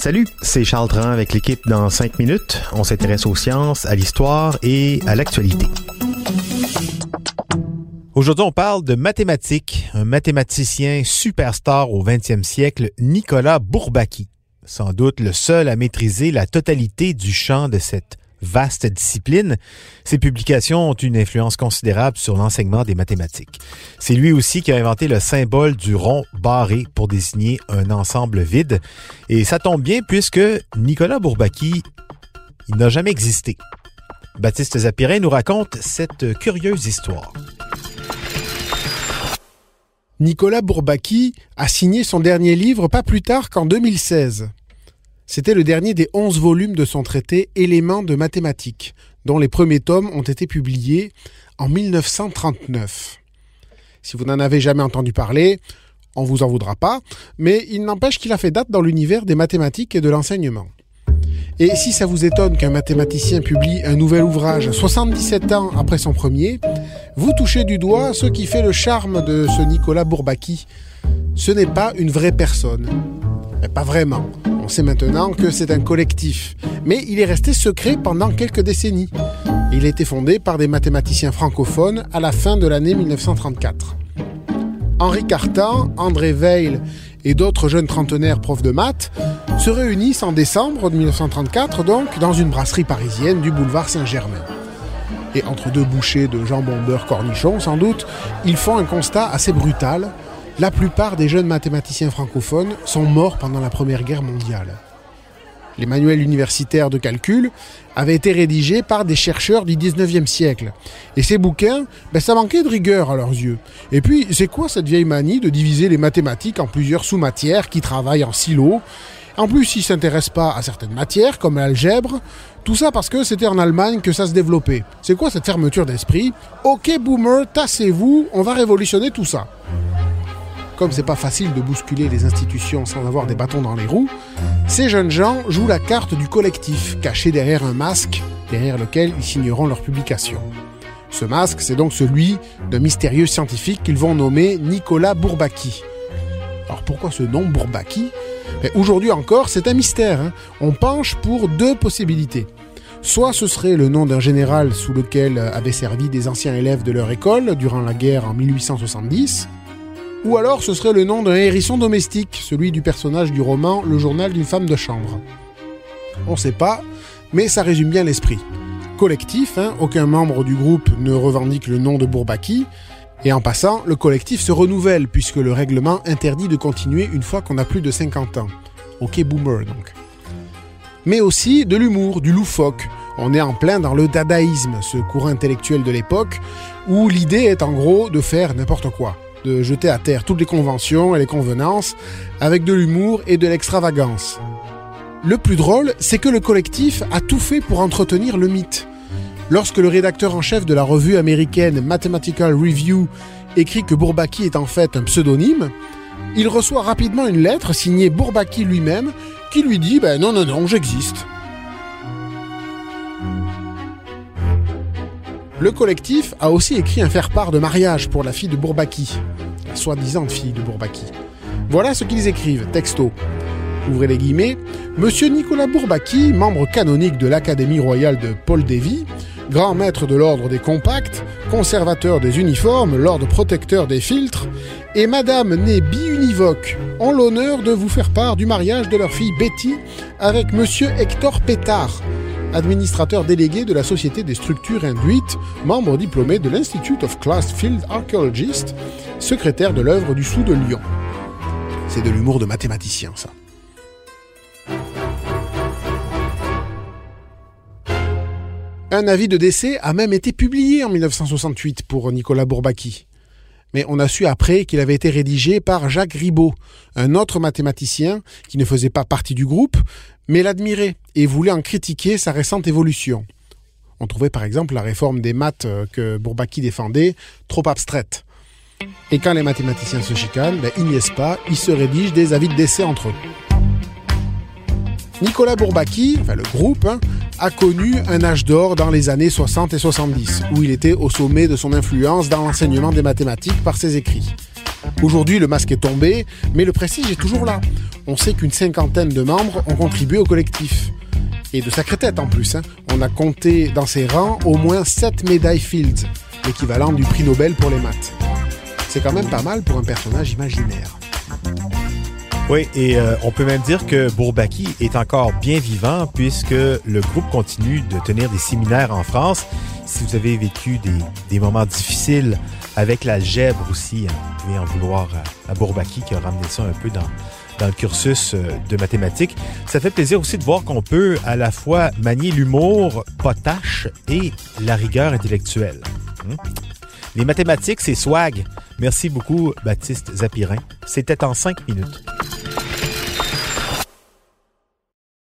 Salut, c'est Charles Dran avec l'équipe dans 5 minutes. On s'intéresse aux sciences, à l'histoire et à l'actualité. Aujourd'hui, on parle de mathématiques. Un mathématicien superstar au 20e siècle, Nicolas Bourbaki. Sans doute le seul à maîtriser la totalité du champ de cette vaste discipline. Ses publications ont une influence considérable sur l'enseignement des mathématiques. C'est lui aussi qui a inventé le symbole du rond barré pour désigner un ensemble vide. Et ça tombe bien puisque Nicolas Bourbaki, il n'a jamais existé. Baptiste Zapirin nous raconte cette curieuse histoire. Nicolas Bourbaki a signé son dernier livre pas plus tard qu'en 2016. C'était le dernier des onze volumes de son traité Éléments de mathématiques, dont les premiers tomes ont été publiés en 1939. Si vous n'en avez jamais entendu parler, on vous en voudra pas, mais il n'empêche qu'il a fait date dans l'univers des mathématiques et de l'enseignement. Et si ça vous étonne qu'un mathématicien publie un nouvel ouvrage 77 ans après son premier, vous touchez du doigt ce qui fait le charme de ce Nicolas Bourbaki. Ce n'est pas une vraie personne. pas vraiment. On sait maintenant que c'est un collectif. Mais il est resté secret pendant quelques décennies. Il a été fondé par des mathématiciens francophones à la fin de l'année 1934. Henri Cartan, André Veil et d'autres jeunes trentenaires profs de maths se réunissent en décembre 1934 donc dans une brasserie parisienne du boulevard Saint-Germain. Et entre deux bouchées de jambon beurre cornichon sans doute, ils font un constat assez brutal la plupart des jeunes mathématiciens francophones sont morts pendant la Première Guerre mondiale. Les manuels universitaires de calcul avaient été rédigés par des chercheurs du 19e siècle. Et ces bouquins, ben, ça manquait de rigueur à leurs yeux. Et puis, c'est quoi cette vieille manie de diviser les mathématiques en plusieurs sous-matières qui travaillent en silo En plus, ils ne s'intéressent pas à certaines matières, comme l'algèbre. Tout ça parce que c'était en Allemagne que ça se développait. C'est quoi cette fermeture d'esprit? Ok, boomer, tassez-vous, on va révolutionner tout ça comme c'est pas facile de bousculer les institutions sans avoir des bâtons dans les roues, ces jeunes gens jouent la carte du collectif, caché derrière un masque, derrière lequel ils signeront leur publication. Ce masque, c'est donc celui d'un mystérieux scientifique qu'ils vont nommer Nicolas Bourbaki. Alors pourquoi ce nom Bourbaki? Aujourd'hui encore, c'est un mystère. Hein. On penche pour deux possibilités. Soit ce serait le nom d'un général sous lequel avaient servi des anciens élèves de leur école durant la guerre en 1870, ou alors ce serait le nom d'un hérisson domestique, celui du personnage du roman Le journal d'une femme de chambre. On sait pas, mais ça résume bien l'esprit. Collectif, hein, aucun membre du groupe ne revendique le nom de Bourbaki, et en passant, le collectif se renouvelle puisque le règlement interdit de continuer une fois qu'on a plus de 50 ans. Ok boomer donc. Mais aussi de l'humour, du loufoque. On est en plein dans le dadaïsme, ce courant intellectuel de l'époque, où l'idée est en gros de faire n'importe quoi de jeter à terre toutes les conventions et les convenances avec de l'humour et de l'extravagance. Le plus drôle, c'est que le collectif a tout fait pour entretenir le mythe. Lorsque le rédacteur en chef de la revue américaine Mathematical Review écrit que Bourbaki est en fait un pseudonyme, il reçoit rapidement une lettre signée Bourbaki lui-même qui lui dit ben non non non j'existe. Le collectif a aussi écrit un faire-part de mariage pour la fille de Bourbaki, soi-disant fille de Bourbaki. Voilà ce qu'ils écrivent, texto. Ouvrez les guillemets. Monsieur Nicolas Bourbaki, membre canonique de l'Académie royale de Paul Davy, grand maître de l'ordre des compacts, conservateur des uniformes, lord protecteur des filtres, et Madame née bi-univoque ont l'honneur de vous faire part du mariage de leur fille Betty avec Monsieur Hector Pétard, administrateur délégué de la Société des structures induites, membre diplômé de l'Institute of Class Field Archaeologists, secrétaire de l'œuvre du Sou de Lyon. C'est de l'humour de mathématicien, ça. Un avis de décès a même été publié en 1968 pour Nicolas Bourbaki. Mais on a su après qu'il avait été rédigé par Jacques Ribot, un autre mathématicien qui ne faisait pas partie du groupe, mais l'admirait et voulait en critiquer sa récente évolution. On trouvait par exemple la réforme des maths euh, que Bourbaki défendait trop abstraite. Et quand les mathématiciens se chicanent, ben, ils niaisent pas, ils se rédigent des avis de décès entre eux. Nicolas Bourbaki, enfin le groupe, hein, a connu un âge d'or dans les années 60 et 70, où il était au sommet de son influence dans l'enseignement des mathématiques par ses écrits. Aujourd'hui, le masque est tombé, mais le prestige est toujours là. On sait qu'une cinquantaine de membres ont contribué au collectif. Et de sacrée tête en plus. Hein. On a compté dans ses rangs au moins 7 médailles Fields, l'équivalent du prix Nobel pour les maths. C'est quand même pas mal pour un personnage imaginaire. Oui, et euh, on peut même dire que Bourbaki est encore bien vivant puisque le groupe continue de tenir des séminaires en France. Si vous avez vécu des, moments difficiles avec l'algèbre aussi, hein, vous en vouloir à, à Bourbaki qui a ramené ça un peu dans, le cursus euh, de mathématiques. Ça fait plaisir aussi de voir qu'on peut à la fois manier l'humour potache et la rigueur intellectuelle. Hmm? Les mathématiques, c'est swag. Merci beaucoup, Baptiste Zapirin. C'était en cinq minutes.